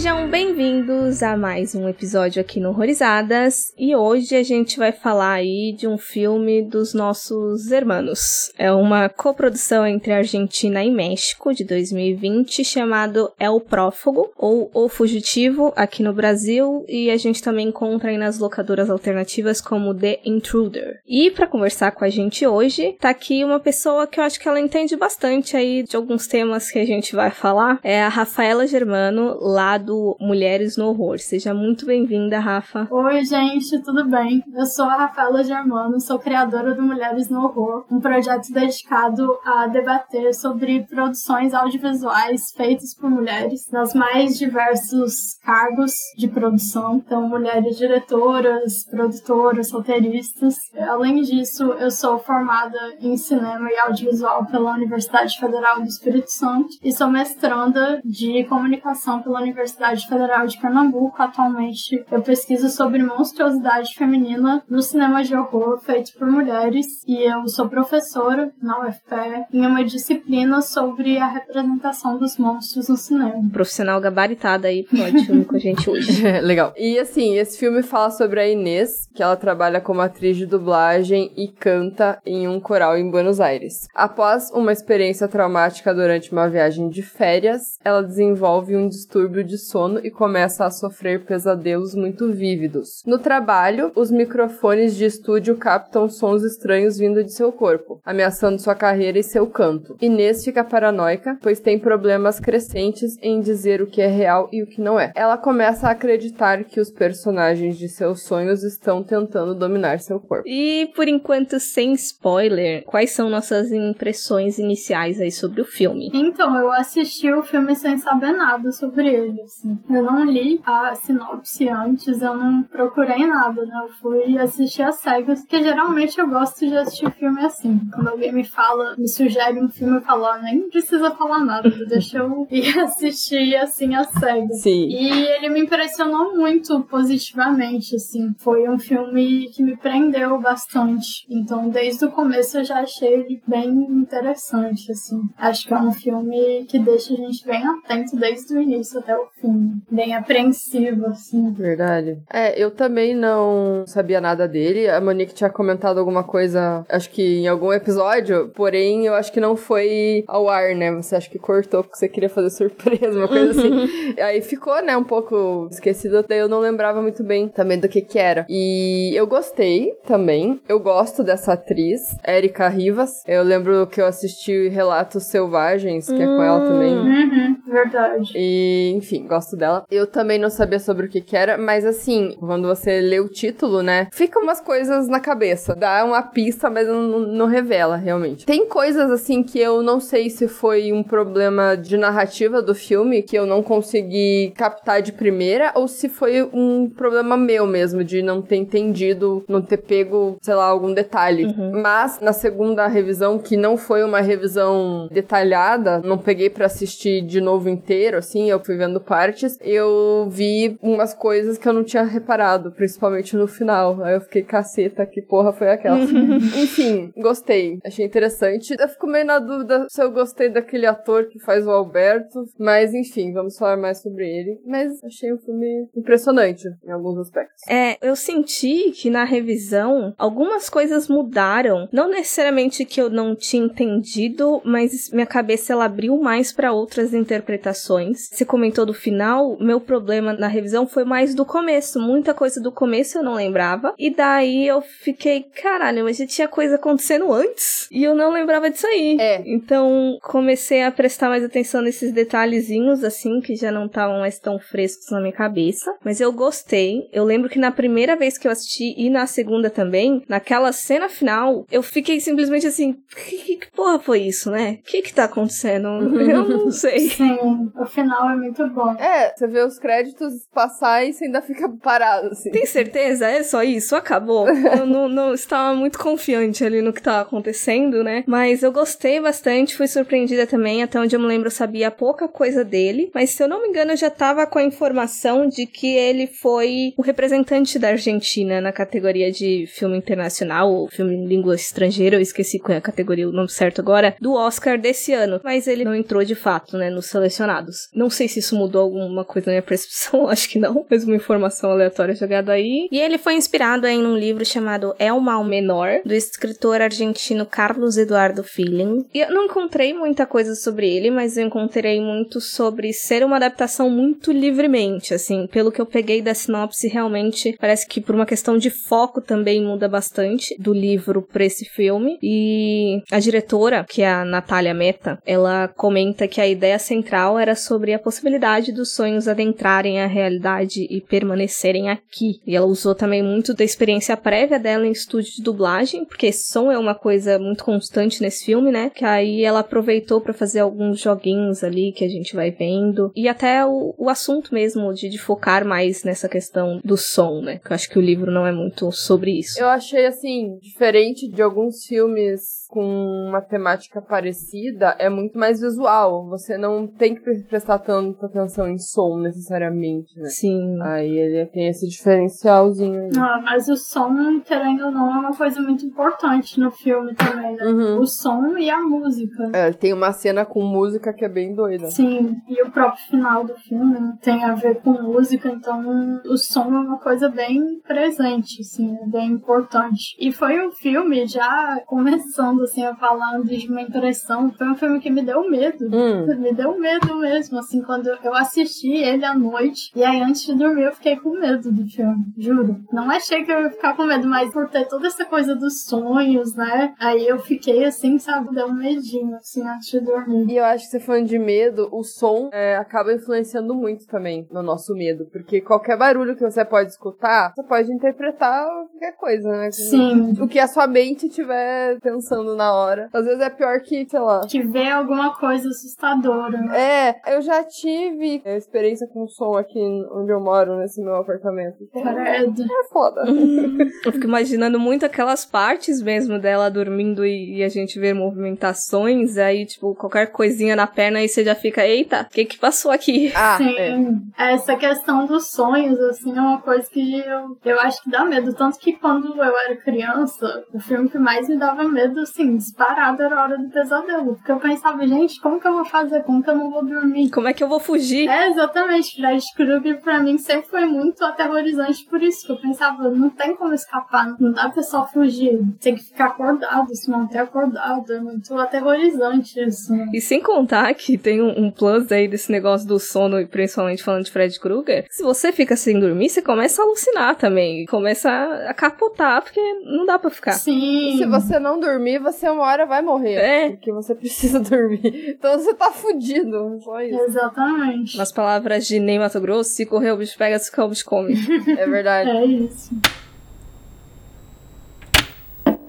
Sejam bem-vindos a mais um episódio aqui no Horrorizadas e hoje a gente vai falar aí de um filme dos nossos hermanos. É uma coprodução entre Argentina e México de 2020 chamado El Prófugo ou O Fugitivo aqui no Brasil e a gente também encontra aí nas locadoras alternativas como The Intruder. E para conversar com a gente hoje, tá aqui uma pessoa que eu acho que ela entende bastante aí de alguns temas que a gente vai falar, é a Rafaela Germano, lá do Mulheres no Horror. Seja muito bem-vinda, Rafa. Oi, gente, tudo bem? Eu sou a Rafaela Germano, sou criadora do Mulheres no Horror, um projeto dedicado a debater sobre produções audiovisuais feitas por mulheres nas mais diversos cargos de produção, então mulheres diretoras, produtoras, roteiristas. Além disso, eu sou formada em cinema e audiovisual pela Universidade Federal do Espírito Santo e sou mestranda de comunicação pela Universidade Federal de Pernambuco. Atualmente, eu pesquiso sobre monstruosidade feminina no cinema de horror feito por mulheres e eu sou professora na UFPE em uma disciplina sobre a representação dos monstros no cinema. Profissional gabaritada aí pode filme com a gente hoje. Legal. E assim, esse filme fala sobre a Inês, que ela trabalha como atriz de dublagem e canta em um coral em Buenos Aires. Após uma experiência traumática durante uma viagem de férias, ela desenvolve um distúrbio de sono e começa a sofrer pesadelos muito vívidos. No trabalho, os microfones de estúdio captam sons estranhos vindo de seu corpo, ameaçando sua carreira e seu canto. Inês fica paranoica, pois tem problemas crescentes em dizer o que é real e o que não é. Ela começa a acreditar que os personagens de seus sonhos estão tentando dominar seu corpo. E por enquanto, sem spoiler, quais são nossas impressões iniciais aí sobre o filme? Então, eu assisti o filme sem saber nada sobre ele, assim. Eu não li a sinopse antes, eu não procurei nada, né? Eu fui assistir as cegas, porque geralmente eu gosto de assistir filme assim. Quando alguém me fala, me sugere um filme, eu falo, ah, nem precisa falar nada, deixa eu ir assistir assim as cegas. Sim. E ele me impressionou muito positivamente, assim. Foi um filme que me prendeu bastante. Então, desde o começo eu já achei ele bem interessante, assim. Acho que é um filme que deixa a gente bem atento desde o início até o fim. Bem apreensivo, assim. Verdade. É, eu também não sabia nada dele. A Monique tinha comentado alguma coisa, acho que em algum episódio, porém eu acho que não foi ao ar, né? Você acha que cortou porque você queria fazer surpresa, uma coisa assim. Aí ficou, né, um pouco esquecido, daí eu não lembrava muito bem também do que que era. E eu gostei também. Eu gosto dessa atriz, Erika Rivas. Eu lembro que eu assisti Relatos Selvagens, que é com ela também. Uhum, verdade. E, enfim, gosto dela. Eu também não sabia sobre o que que era, mas assim, quando você lê o título, né, fica umas coisas na cabeça. Dá uma pista, mas não, não revela, realmente. Tem coisas, assim, que eu não sei se foi um problema de narrativa do filme, que eu não consegui captar de primeira, ou se foi um problema meu mesmo, de não ter entendido, não ter pego, sei lá, algum detalhe. Uhum. Mas, na segunda revisão, que não foi uma revisão detalhada, não peguei pra assistir de novo inteiro, assim, eu fui vendo partes, eu vi umas coisas que eu não tinha reparado, principalmente no final. Aí eu fiquei, caceta, que porra foi aquela? Enfim, gostei. Achei interessante. Eu fico meio na dúvida se eu gostei daquele ator que faz o Alberto, mas enfim, vamos falar mais sobre ele. Mas achei um filme impressionante em alguns aspectos. É, eu senti que na revisão algumas coisas mudaram. Não necessariamente que eu não tinha entendido, mas minha cabeça ela abriu mais para outras interpretações. Você comentou do final, meu problema na revisão foi mais do começo. Muita coisa do começo eu não lembrava. E daí eu fiquei, caralho, mas já tinha coisa acontecendo antes. E eu não lembrava disso aí. É. Então comecei a prestar mais atenção nesses detalhezinhos, assim, que já não estavam mais tão frescos na minha cabeça. Mas eu gostei. Eu lembro que na primeira vez que eu assisti e na segunda também, naquela cena final, eu fiquei simplesmente assim: que, que, que porra foi isso, né? O que que tá acontecendo? Eu não sei. Sim, o final é muito muito bom. É, você vê os créditos passar e você ainda fica parado, assim. Tem certeza? É só isso? Acabou. eu não, não estava muito confiante ali no que estava acontecendo, né? Mas eu gostei bastante, fui surpreendida também. Até onde eu me lembro, eu sabia pouca coisa dele. Mas se eu não me engano, eu já tava com a informação de que ele foi o representante da Argentina na categoria de filme internacional ou filme em língua estrangeira. Eu esqueci qual é a categoria, o nome certo agora, do Oscar desse ano. Mas ele não entrou de fato, né, nos selecionados. Não sei se isso mudou alguma coisa na minha percepção, acho que não. Mas uma informação aleatória jogada aí. E ele foi inspirado em um livro chamado El Mal Menor, do escritor argentino Carlos Eduardo Feeling. E eu não encontrei muita coisa sobre ele, mas eu encontrei muito sobre ser uma adaptação muito livremente, assim, pelo que eu peguei da sinopse, realmente parece que por uma questão de foco também muda bastante do livro para esse filme. E a diretora, que é a Natália Meta, ela comenta que a ideia central era sobre a possibilidade dos sonhos adentrarem a realidade e permanecerem aqui. E ela usou também muito da experiência prévia dela em estúdio de dublagem, porque som é uma coisa muito constante nesse filme, né? Que aí ela aproveitou para fazer alguns joguinhos ali que a gente vai vendo. E até o, o assunto mesmo de, de focar mais nessa questão do som, né? Que eu acho que o livro não é muito sobre isso. Eu achei, assim, diferente de alguns filmes com uma temática parecida, é muito mais visual. Você não tem que prestar tanta atenção em som necessariamente, né? Sim. Aí ele tem esse diferencialzinho aí. Ah, mas o som, querendo ou não, é uma coisa muito importante no filme também, né? Uhum. O som e a música. É, tem uma cena com música que é bem doida. Sim, e o próprio final do filme tem a ver com música, então o som é uma coisa bem presente, assim, é bem importante. E foi um filme já começando, assim, a falando de uma impressão, foi um filme que me deu medo. Hum. Me deu medo mesmo, assim, quando eu assisti ele à noite, e aí antes de dormir eu fiquei com medo do filme, juro. Não achei que eu ia ficar com medo, mas por ter toda essa coisa dos sonhos, né, aí eu fiquei, assim, sabe, deu um medinho, assim, antes de dormir. E eu acho que você falando de medo, o som é, acaba influenciando muito também no nosso medo. Porque qualquer barulho que você pode escutar, você pode interpretar qualquer coisa, né? Sim. O que a sua mente estiver pensando na hora. Às vezes é pior que, sei lá. Que vê alguma coisa assustadora, né? É, eu já tive experiência com som aqui onde eu moro, nesse meu apartamento. Credo. É foda. Eu fico imaginando muito aquelas partes mesmo dela dormindo e, e a gente vê movimentações, aí, tipo, qualquer coisinha na perna e você já fica, eita, o que que passou aqui? Ah, Sim, é. essa questão dos sonhos, assim, é uma coisa que eu, eu acho que dá medo. Tanto que quando eu era criança, o filme que mais me dava medo, assim, disparado era a Hora do Pesadelo. Porque eu pensava, gente, como que eu vou fazer? Como que eu não vou dormir? Como é que eu vou fugir? É, exatamente. Fred Krueger pra mim sempre foi muito aterrorizante por isso. Que eu pensava, não tem como escapar, não dá pra só fugir. Tem que ficar acordado, se manter acordado. É muito aterrorizante isso. né? E sem contar que tem um, um plus aí desse negócio do sono, e principalmente falando de Fred Krueger, se você fica sem dormir, você começa a alucinar também. Começa a capotar, porque não dá pra ficar. Sim. Se você não dormir, você uma hora vai morrer. É. Porque você precisa dormir. Então você tá fudido. Só isso. Exatamente. Nas palavras de Ney Mato Grosso, se correr o bicho pega, se correr o bicho come. É verdade. É isso.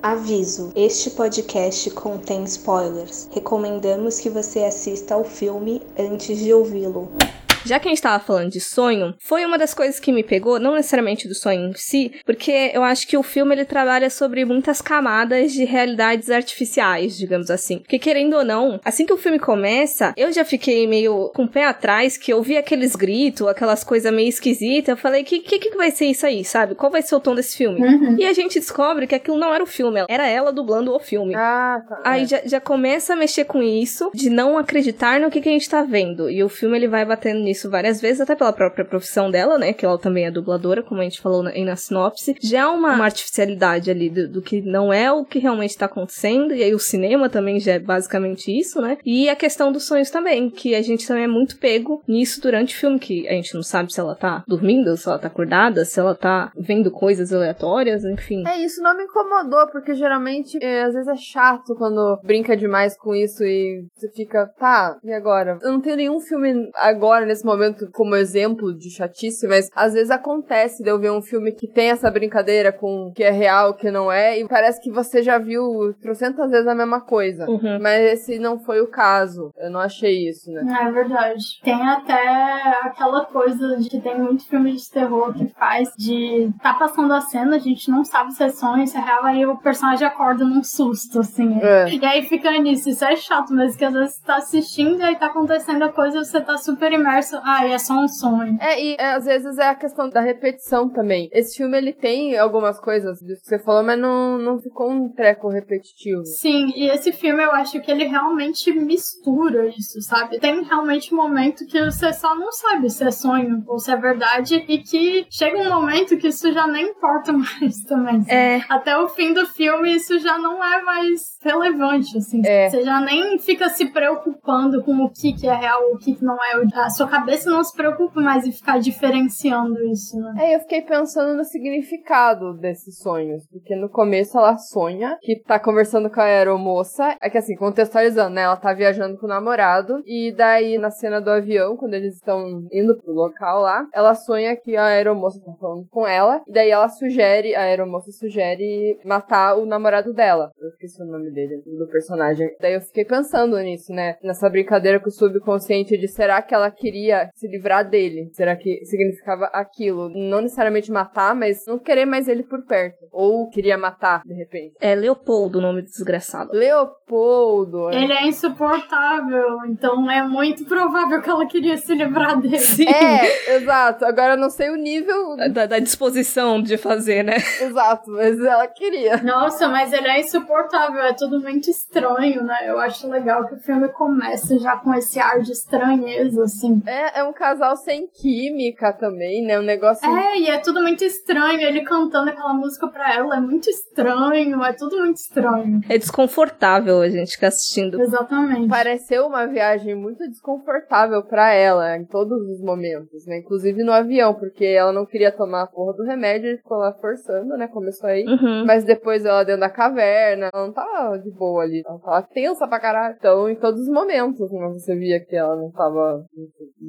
Aviso: este podcast contém spoilers. Recomendamos que você assista ao filme antes de ouvi-lo. Já que a gente tava falando de sonho, foi uma das coisas que me pegou, não necessariamente do sonho em si, porque eu acho que o filme ele trabalha sobre muitas camadas de realidades artificiais, digamos assim. Porque querendo ou não, assim que o filme começa, eu já fiquei meio com o pé atrás, que eu vi aqueles gritos, aquelas coisas meio esquisitas, eu falei, que, que que vai ser isso aí, sabe? Qual vai ser o tom desse filme? Uhum. E a gente descobre que aquilo não era o filme, era ela dublando o filme. Ah, tá. Aí É. já, já começa a mexer com isso, de não acreditar no que, que a gente tá vendo. E o filme ele vai batendo nisso várias vezes, até pela própria profissão dela, né? Que ela também é dubladora, como a gente falou na, aí na sinopse. Já há uma, uma artificialidade ali do, do que não é o que realmente tá acontecendo. E aí o cinema também já é basicamente isso, né? E a questão dos sonhos também, que a gente também é muito pego nisso durante o filme, que a gente não sabe se ela tá dormindo, se ela tá acordada, se ela tá vendo coisas aleatórias, enfim. É, isso não me incomodou, porque geralmente, é, às vezes é chato quando brinca demais com isso e você fica, tá, e agora? Eu não tenho nenhum filme agora, nesse nesse momento como exemplo de chatice, mas às vezes acontece de eu ver um filme que tem essa brincadeira com o que é real, o que não é, e parece que você já viu trocentas vezes a mesma coisa. Uhum. Mas esse não foi o caso. Eu não achei isso, né? É verdade. Tem até aquela coisa de que tem muito filme de terror que faz de tá passando a cena, a gente não sabe se é sonho, se é real, aí o personagem acorda num susto, assim. É. E aí fica nisso, isso é chato, mas que às vezes você tá assistindo e aí tá acontecendo a coisa e você tá super imerso. Ah, é só um sonho. É, e é, às vezes é a questão da repetição também. Esse filme, ele tem algumas coisas disso que você falou, mas não, não ficou um treco repetitivo. Sim, e esse filme eu acho que ele realmente mistura isso, sabe? Tem realmente um momento que você só não sabe se é sonho ou se é verdade e que chega um momento que isso já nem importa mais também. sabe? É, Até o fim do filme isso já não é mais relevante, assim. É. Você já nem fica se preocupando com o que, que é real ou o que, que não é. A sua cabeça não se preocupa mais em ficar diferenciando isso, né? É, eu fiquei pensando no significado desses sonhos, porque no começo ela sonha que tá conversando com a aeromoça, é que assim, contextualizando, né, ela tá viajando com o namorado, e daí na cena do avião, quando eles estão indo pro local lá, ela sonha que a aeromoça tá falando com ela, e daí ela sugere, a aeromoça sugere matar o namorado dela. Eu esqueci o nome dele, do personagem. Daí eu fiquei pensando nisso, né, nessa brincadeira com o subconsciente de será que ela queria se livrar dele? Será que significava aquilo? Não necessariamente matar, mas não querer mais ele por perto. Ou queria matar, de repente. é Leopoldo o nome do desgraçado. Leopoldo. né? Ele é insuportável, então é muito provável que ela queria se livrar dele. Sim. É, exato. Agora eu não sei o nível Da, da disposição de fazer, né? exato, mas ela queria. Nossa, mas ele é insuportável, é tudo muito estranho, né? Eu acho legal que o filme começa já com esse ar de estranheza, assim. É, é um casal sem química também, né? Um negócio. É, e é tudo muito estranho. Ele cantando aquela música pra ela é muito estranho, é tudo muito estranho. É desconfortável a gente ficar assistindo. Exatamente. Pareceu uma viagem muito desconfortável pra ela em todos os momentos, né? Inclusive no avião, porque ela não queria tomar a porra do remédio, ele ficou lá forçando, né? Começou aí. Uhum. Mas depois ela dentro da caverna, ela não tava de boa ali. Ela tava tensa pra caralho. Então, em todos os momentos, né, você via que ela não tava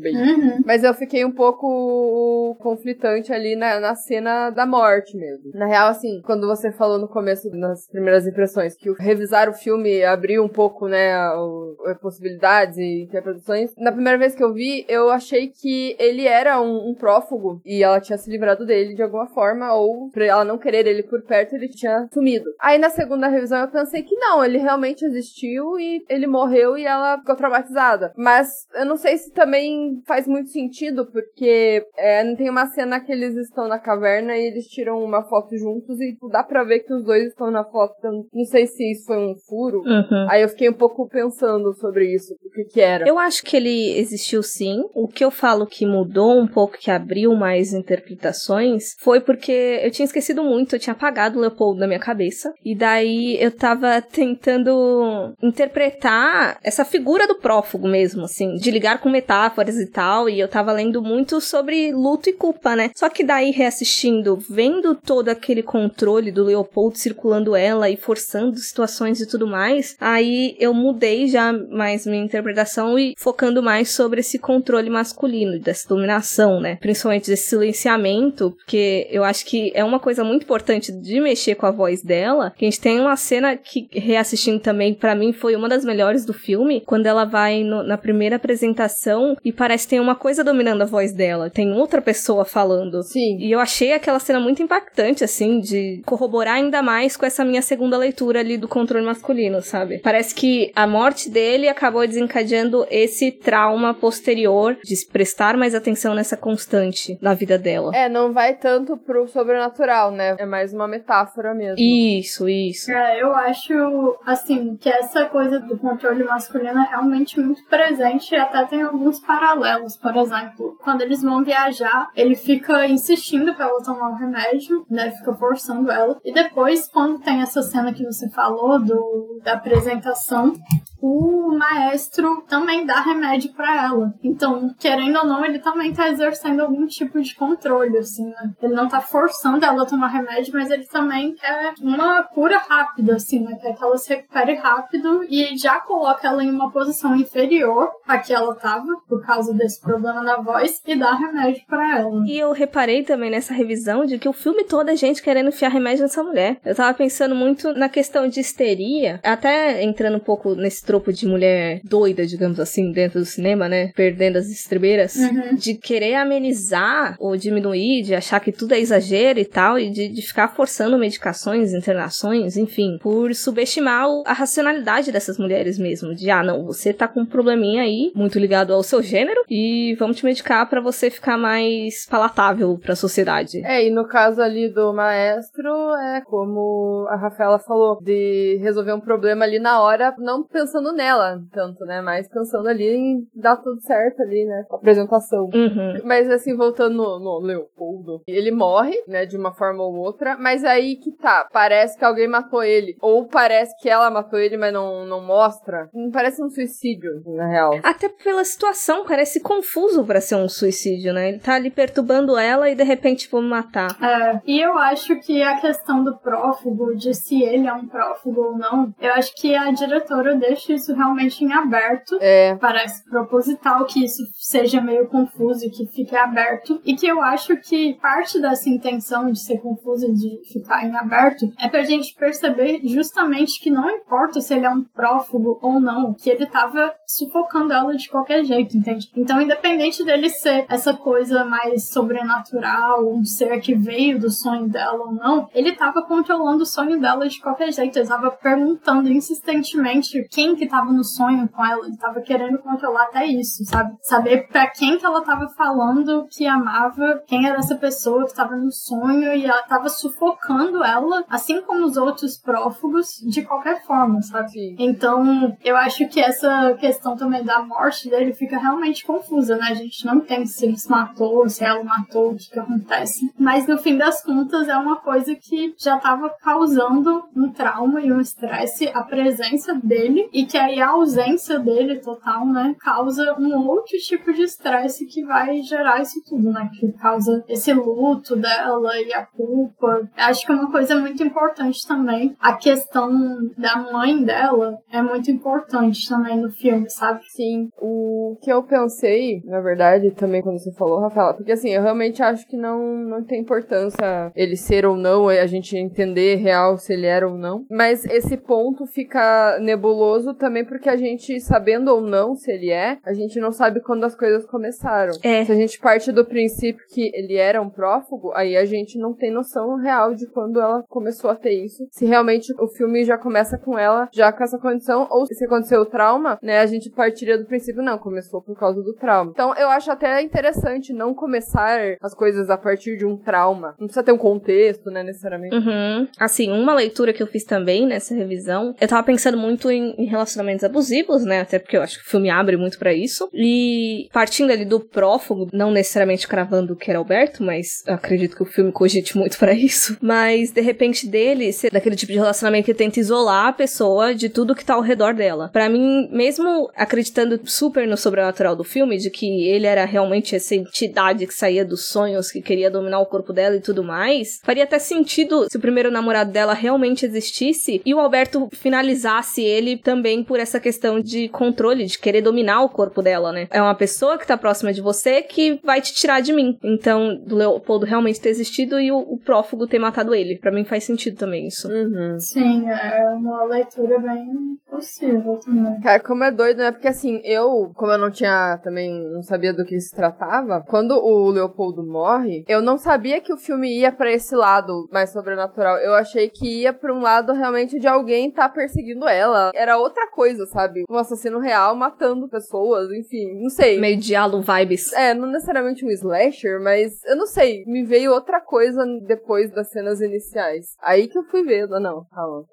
bem. Uhum. Mas eu fiquei um pouco conflitante ali na, na cena da morte mesmo. Na real, assim, quando você falou no começo, nas primeiras impressões, que o revisar o filme abriu um pouco, né, o, o- possibilidades e interpretações. Na primeira vez que eu vi, eu achei que ele era um, um prófugo e ela tinha se livrado dele de alguma forma, ou pra ela não querer ele por perto, ele tinha sumido. Aí na segunda revisão eu pensei que não, ele realmente existiu e ele morreu e ela ficou traumatizada. Mas eu não sei se também faz muito sentido, porque é, tem uma cena que eles estão na caverna e eles tiram uma foto juntos e dá pra ver que os dois estão na foto. Então, não sei se isso foi um furo. Uhum. Aí eu fiquei um pouco pensando sobre isso, o que que era. Eu acho que ele existiu sim. O que eu falo que mudou um pouco, que abriu mais interpretações, foi porque eu tinha esquecido muito, eu tinha apagado o Leopoldo da minha cabeça. E daí eu tava tentando interpretar essa figura do prófugo mesmo, assim, de ligar com metáforas e tal. E eu tava lendo muito sobre luto e culpa, né? Só que daí, reassistindo, vendo todo aquele controle do Leopoldo circulando ela e forçando situações e tudo mais, aí eu mudei já mais minha interpretação e focando mais sobre esse controle masculino, dessa dominação, né? Principalmente desse silenciamento, porque eu acho que é uma coisa muito importante de mexer com a voz dela. A gente tem uma cena que, reassistindo também, pra mim foi uma das melhores do filme, quando ela vai no- na primeira apresentação e parece que tem uma coisa dominando a voz dela. Tem outra pessoa falando. Sim. E eu achei aquela cena muito impactante, assim, de corroborar ainda mais com essa minha segunda leitura ali do controle masculino, sabe? Parece que a morte dele acabou desencadeando esse trauma posterior de se prestar mais atenção nessa constante na vida dela. É, não vai tanto pro sobrenatural, né? É mais uma metáfora mesmo. Isso, isso. É, eu acho, assim, que essa coisa do controle masculino é realmente muito presente e até tem alguns paralelos. Por exemplo, quando eles vão viajar, ele fica insistindo pra ela tomar o remédio, né? Fica forçando ela. E depois, quando tem essa cena que você falou do, da apresentação, o maestro também dá remédio para ela. Então, querendo ou não, ele também tá exercendo algum tipo de controle, assim, né? Ele não tá forçando ela a tomar remédio, mas ele também quer uma cura rápida, assim, né? Quer que ela se recupere rápido e já coloca ela em uma posição inferior a que ela tava, por causa desse problema na voz, e dá remédio para ela. E eu reparei também nessa revisão de que o filme todo é gente querendo enfiar remédio nessa mulher. Eu tava pensando muito na questão de histeria, até entrando um pouco nesse tropo de mulher doida, digamos assim, dentro do cinema, né? Perdendo as estribeiras, Uhum. de querer amenizar ou diminuir, de achar que tudo é exagero e tal, e de, de ficar forçando medicações, internações, enfim, por subestimar a racionalidade dessas mulheres mesmo. De, ah, não, você tá com um probleminha aí, muito ligado ao seu gênero, e vamos te medicar pra você ficar mais palatável pra sociedade. É, e no caso ali do maestro, é como a Rafaela falou, de resolver um problema ali na hora, não pensando nela tanto, né? Mas pensando ali em dar tudo certo ali, né? Com a apresentação. Uhum. Mas assim, voltando no, no Leopoldo, ele morre, né, de uma forma ou outra, mas aí que tá, parece que alguém matou ele. Ou parece que ela matou ele, mas não, não mostra. Não parece um suicídio, na real. Até pela situação, parece confuso pra ser um suicídio, né? Ele tá ali perturbando ela e de repente vou matar. É, e eu acho que a questão do prófugo, de se ele é um prófugo ou não, eu acho que a diretora deixa isso realmente em aberto. É, Parece proposital que isso seja meio confuso e que fique aberto. E que eu acho que parte dessa intenção de ser confuso e de ficar em aberto é pra gente perceber justamente que não importa se ele é um prófugo ou não, que ele tava sufocando ela de qualquer jeito, entende? Então, independente dele ser essa coisa mais sobrenatural, um ser que veio do sonho dela ou não, ele tava controlando o sonho dela de qualquer jeito. Ele tava perguntando insistentemente quem que tava no sonho com ela. Ele tava querendo controlar até isso, sabe? Saber pra quem que ela tava falando que amava, quem era essa pessoa que tava no sonho e ela tava sufocando ela, assim como os outros prófugos, de qualquer forma, sabe? Então, eu acho que essa questão também da morte dele fica realmente confusa, né? A gente não entende se ele se matou, se ela matou, o que que acontece. Mas no fim das contas, é uma coisa que já estava causando um trauma e um estresse, a presença dele, e que aí a ausência dele total, né, causa um outro tipo de estresse que vai gerar isso tudo, né? Que causa esse luto dela e a culpa. Acho que é uma coisa muito importante também. A questão da mãe dela é muito importante também no filme, sabe? Sim, o que eu pensei, na verdade, também quando você falou, Rafaela, porque assim, eu realmente acho que não, não tem importância ele ser ou não, a gente entender real se ele era ou não. Mas esse ponto fica nebuloso também porque a gente, sabendo ou não se ele é, a gente não sabe quando as coisas começaram. É. Se a gente parte do princípio que ele era um prófugo, aí a gente não tem noção real de quando ela começou a ter isso. Se realmente o filme já começa com ela já com essa condição, ou se aconteceu o trauma, né, a gente partiria do princípio, não, começou por causa do trauma. Então eu acho até interessante não começar as coisas a partir de um trauma. Não precisa ter um contexto, né, necessariamente. Uhum. Assim, uma leitura que eu fiz também nessa revisão, eu tava pensando muito em, relacionamentos abusivos, né? Até porque eu acho que o filme abre muito pra isso. E partindo ali do prófugo, não necessariamente cravando que era Alberto, mas acredito que o filme cogite muito pra isso. Mas de repente dele ser daquele tipo de relacionamento que tenta isolar a pessoa de tudo que tá ao redor dela. Pra mim, mesmo acreditando super no sobrenatural do filme, de que ele era realmente essa entidade que saía dos sonhos, que queria dominar o corpo dela e tudo mais, faria até sentido se o primeiro namorado dela realmente existisse e o Alberto finalizasse ele também por essa questão de controle, de querer dominar o corpo dela, né? É uma pessoa que tá próxima de você que vai te tirar de mim. Então, do Leopoldo realmente ter existido e o, o prófugo ter matado ele. Pra mim faz sentido também isso. Uhum. Sim, é uma leitura bem possível também. Cara, como é doido, né? Porque assim, eu, como eu não tinha também, não sabia do que se tratava, quando o Leopoldo morre, eu não sabia que o filme ia pra esse lado mais sobrenatural. Eu achei que ia pra um lado realmente de alguém tá perseguindo ela. Era outra coisa, sabe? Um assassino real matando pessoas, enfim, não sei. Meio diálogo vibes. É, não necessariamente um slasher, mas eu não sei, me veio outra coisa depois das cenas iniciais. Aí que eu fui ver, não, calma.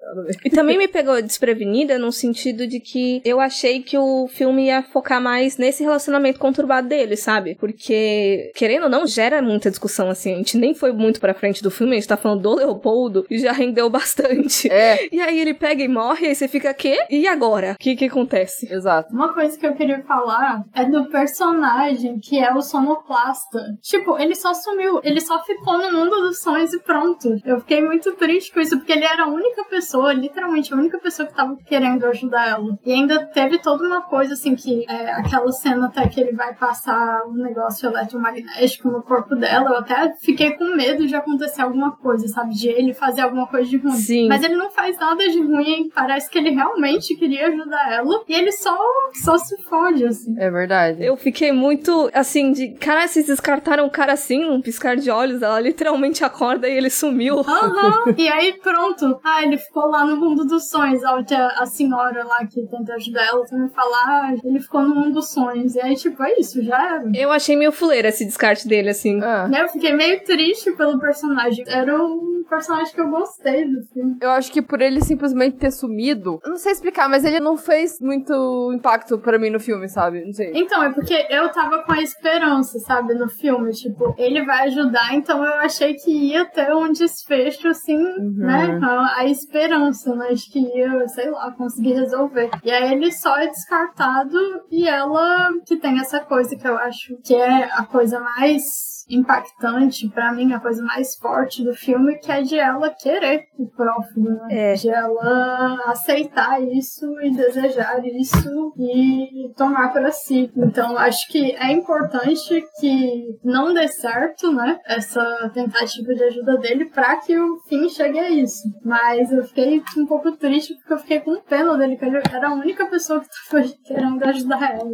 E também me pegou desprevenida no sentido de que eu achei que o filme ia focar mais nesse relacionamento conturbado dele, sabe? Porque, querendo ou não, gera muita discussão assim. A gente nem foi muito pra frente do filme, a gente tá falando do Leopoldo e já rendeu bastante. É, E aí ele pega e morre, aí você fica, quê? E agora? O que que acontece? Exato. Uma coisa que eu queria falar é do personagem que é o sonoplasta. Tipo, ele só sumiu, ele só ficou no mundo dos sonhos e pronto. Eu fiquei muito triste com isso, porque ele era a única pessoa, literalmente a única pessoa que tava querendo ajudar ela. E ainda teve toda uma coisa assim que é, aquela cena até que ele vai passar um negócio eletromagnético no corpo dela. Eu até fiquei com medo de acontecer alguma coisa, sabe? De ele fazer alguma coisa de ruim. Sim. Mas ele não faz nada de ruim. Parece que ele realmente queria ajudar ela. E ele só, só se fode, assim. É verdade. Eu fiquei muito assim de. Cara, vocês descartaram o cara assim, num piscar de olhos. Ela literalmente acorda e ele sumiu. Aham. e aí, pronto. Ah, ele ficou lá no mundo dos sonhos. A, outra- a senhora lá que tenta ajudar ela também fala, ah, ele ficou no mundo dos sonhos. E aí, tipo, é isso, já era. Eu achei meio fuleira esse descarte dele, assim. Ah. Eu fiquei meio triste pelo personagem. Era um personagem que eu gostei do filme. Eu acho que por ele simplesmente ter sumido, eu não sei explicar, mas ele não fez muito impacto pra mim no filme, sabe? Não sei. Então, é porque eu tava com a esperança, sabe, no filme. Tipo, ele vai ajudar, então eu achei que ia ter um desfecho, assim, né? A, a esperança, né? De que ia, sei lá, conseguir resolver. E aí ele só é descartado e ela que tem essa coisa que eu acho que é a coisa mais impactante pra mim, a coisa mais forte do filme, que é de ela querer o prófugo, né? É. De ela aceitar isso e desejar isso e tomar pra si. Então, acho que é importante que não dê certo, né? Essa tentativa de ajuda dele pra que o fim chegue a isso. Mas eu fiquei um pouco triste porque eu fiquei com pena dele, que ele era a única pessoa que tava querendo ajudar ela.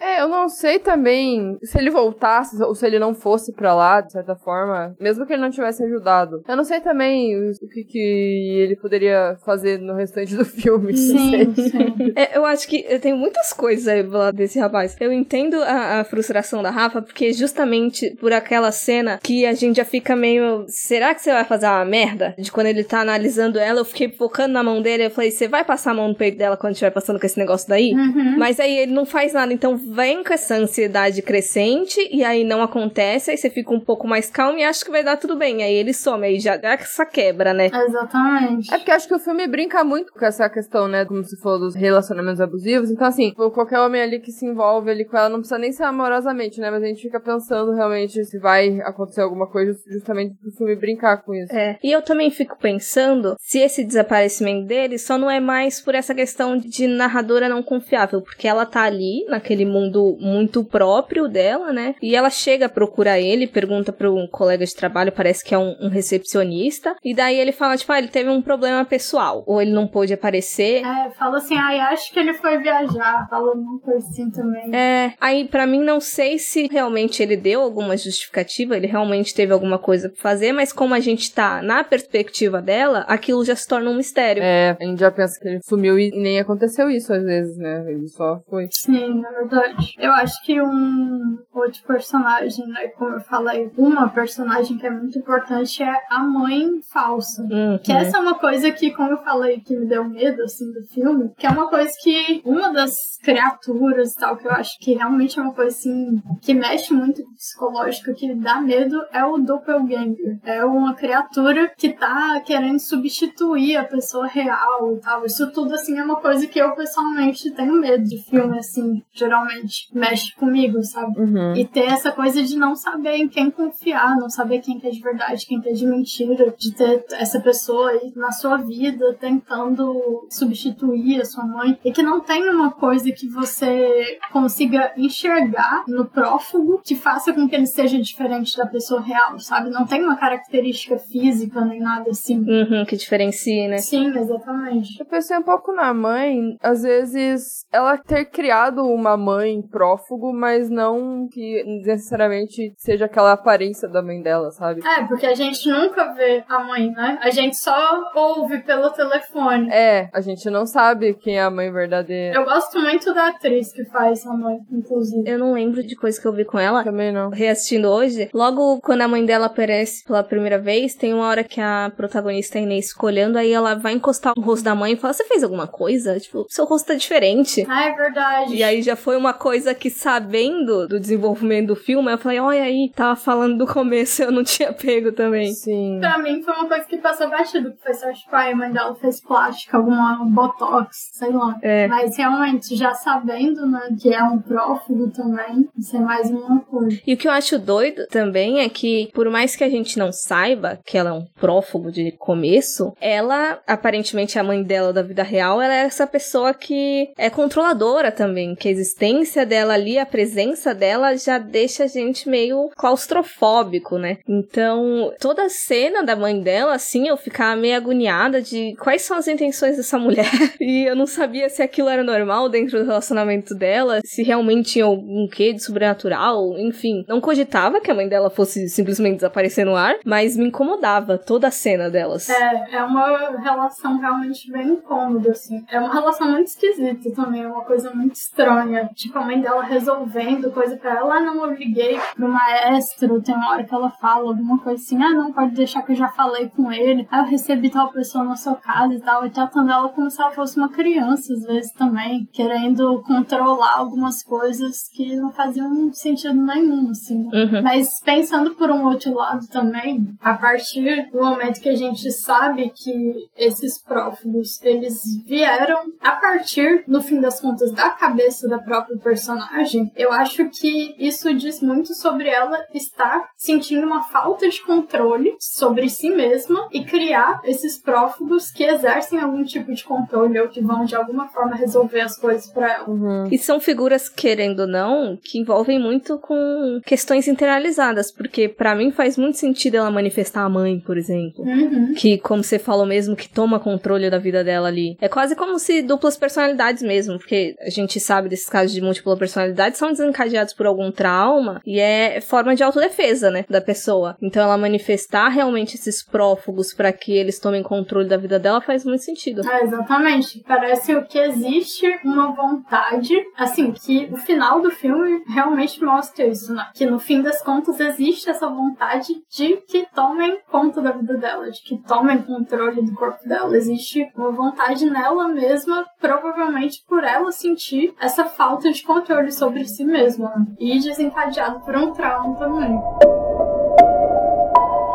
É, eu não sei também se ele voltasse ou se ele não fosse pra lá, de certa forma, mesmo que ele não tivesse ajudado. Eu não sei também o o que, que ele poderia fazer no restante do filme. Sim, sim. É, eu acho que tenho muitas coisas aí lado desse rapaz. Eu entendo a, a frustração da Rafa, porque justamente por aquela cena que a gente já fica meio. Será que você vai fazer uma merda? De quando ele tá analisando ela, eu fiquei focando na mão dele. Eu falei, você vai passar a mão no peito dela quando estiver passando com esse negócio daí? Uhum. Mas aí ele não faz nada, então vem com essa ansiedade crescente e aí não acontece, aí você fica um pouco mais calmo e acha que vai dar tudo bem. Aí ele some, aí já dá essa quebra, né? Exatamente. É porque acho que o filme brinca muito com essa questão, né? Como se falou dos relacionamentos abusivos. Então, assim, qualquer homem ali que se envolve ali com ela não precisa nem ser amorosamente, né? Mas a gente fica pensando realmente se vai acontecer alguma coisa justamente pro filme brincar com isso. É. E eu também fico pensando se esse desaparecimento dele só não é mais por essa questão de narradora não confiável, porque ela tá ali naquele mundo muito próprio dela, né? E ela chega a procurar ele, pergunta para um colega de trabalho, parece que é um, um recepcionista, e daí ele fala tipo, ah, ele teve um problema pessoal, ou ele não pôde aparecer. É, fala assim, ai, acho que ele foi viajar. Fala uma coisa assim também. É, aí pra mim não sei se realmente ele deu alguma justificativa, ele realmente teve alguma coisa pra fazer, mas como a gente tá na perspectiva dela, aquilo já se torna um mistério. É, a gente já pensa que ele sumiu e nem aconteceu isso às vezes, né? Ele só foi. Sim, na verdade. Eu acho que um outro personagem, né, como eu falei, uma personagem que é muito importante é a mãe falsa. Uhum. Que essa é uma coisa que, como eu falei, que me deu medo, assim, do filme, que é uma coisa que uma das criaturas e tal, que eu acho que realmente é uma coisa, assim, que mexe muito com o psicológico, que dá medo, é o doppelganger. É uma criatura que tá querendo substituir a pessoa real e tal. Isso tudo, assim, é uma coisa que eu, pessoalmente, tenho medo de filme, assim, geralmente mexe comigo, sabe? Uhum. E ter essa coisa de não saber em quem confiar, não saber quem que é de verdade, quem que é de mentira, de ter essa pessoa aí na sua vida tentando substituir a sua mãe. E que não tem uma coisa que você consiga enxergar no prófugo que faça com que ele seja diferente da pessoa real, sabe? Não tem uma característica física nem nada assim. Uhum, que diferencia, né? Sim, exatamente. Eu pensei um pouco na mãe, às vezes ela ter criado uma mãe prófugo, mas não que necessariamente seja aquela aparência da mãe dela, sabe? É, porque a gente nunca vê a mãe, né? A gente só ouve pelo telefone. É, a gente não sabe quem é a mãe verdadeira. Eu gosto muito da atriz que faz a mãe, inclusive. Eu não lembro de coisa que eu vi com ela. Também não. Reassistindo hoje, logo quando a mãe dela aparece pela primeira vez, tem uma hora que a protagonista Inês fica olhando, aí ela vai encostar o rosto da mãe e fala: Você fez alguma coisa? Tipo, seu rosto tá diferente. Ah, é verdade. E aí já foi uma coisa que, sabendo do desenvolvimento do filme, eu falei, olha, aí tava falando do começo eu não tinha pego também. Sim. Pra mim foi uma coisa que passou batido, que foi só tipo, a mãe dela fez plástica, alguma botox, sei lá. É. Mas realmente, já sabendo, né, que é um prófugo também, isso é mais uma coisa. E o que eu acho doido também é que, por mais que a gente não saiba que ela é um prófugo de começo, ela, aparentemente a mãe dela da vida real, ela é essa pessoa que é controladora também, que a existência dela ali, a presença dela já deixa a gente meio claustrofóbico, né? Então, toda a cena da mãe dela, assim, eu ficava meio agoniada de quais são as intenções dessa mulher. e eu não sabia se aquilo era normal dentro do relacionamento dela, se realmente tinha algum quê de sobrenatural, enfim. Não cogitava que a mãe dela fosse simplesmente desaparecer no ar, mas me incomodava toda a cena delas. É, é uma relação realmente bem incômoda, assim. É uma relação muito esquisita também, é uma coisa muito estranha. Tipo, a mãe dela resolvendo coisa pra ela, ah, não, eu liguei pro maestro, tem uma hora que ela fala alguma coisa assim, ah, não, pode deixar que eu já falei com ele, ah, eu recebi tal pessoa na sua casa e tal, e tratando ela como se ela fosse uma criança, às vezes também, querendo controlar algumas coisas que não faziam sentido nenhum, assim. Uhum. Mas pensando por um outro lado também, a partir do momento que a gente sabe que esses prófugos, eles vieram a partir, no fim das contas, da cabeça da própria personagem, eu acho que isso diz muito sobre ela estar sentindo uma falta de controle sobre si mesma e criar esses prófugos que exercem algum tipo de controle ou que vão de alguma forma resolver as coisas pra ela. Uhum. E são figuras, querendo ou não, que envolvem muito com questões internalizadas, porque pra mim faz muito sentido ela manifestar a mãe, por exemplo. Uhum. Que, como você falou mesmo, que toma controle da vida dela ali. É quase como se duplas personalidades mesmo, porque a gente sabe desses casos de múltipla personalidade são desencadeados por algum trauma e é forma de autodefesa, né, da pessoa. Então ela manifestar realmente esses prófugos pra que eles tomem controle da vida dela faz muito sentido. É, exatamente. Parece que existe uma vontade, assim, que o final do filme realmente mostra isso, né? Que no fim das contas existe essa vontade de que tomem conta da vida dela, de que tomem controle do corpo dela. Existe uma vontade nela mesma, provavelmente por ela sentir essa falta de controle sobre si mesma. E desencadeado por um trauma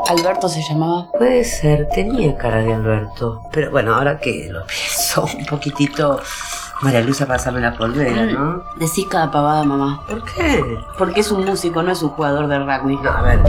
Alberto se llamaba. Puede ser, tenía cara de Alberto. Pero bueno, ahora que lo pienso un poquitito, María Luisa pásame la polvera, ¿no? Decís cada pavada, mamá. ¿Por qué? Porque es un músico, no es un jugador de rugby. No, a ver,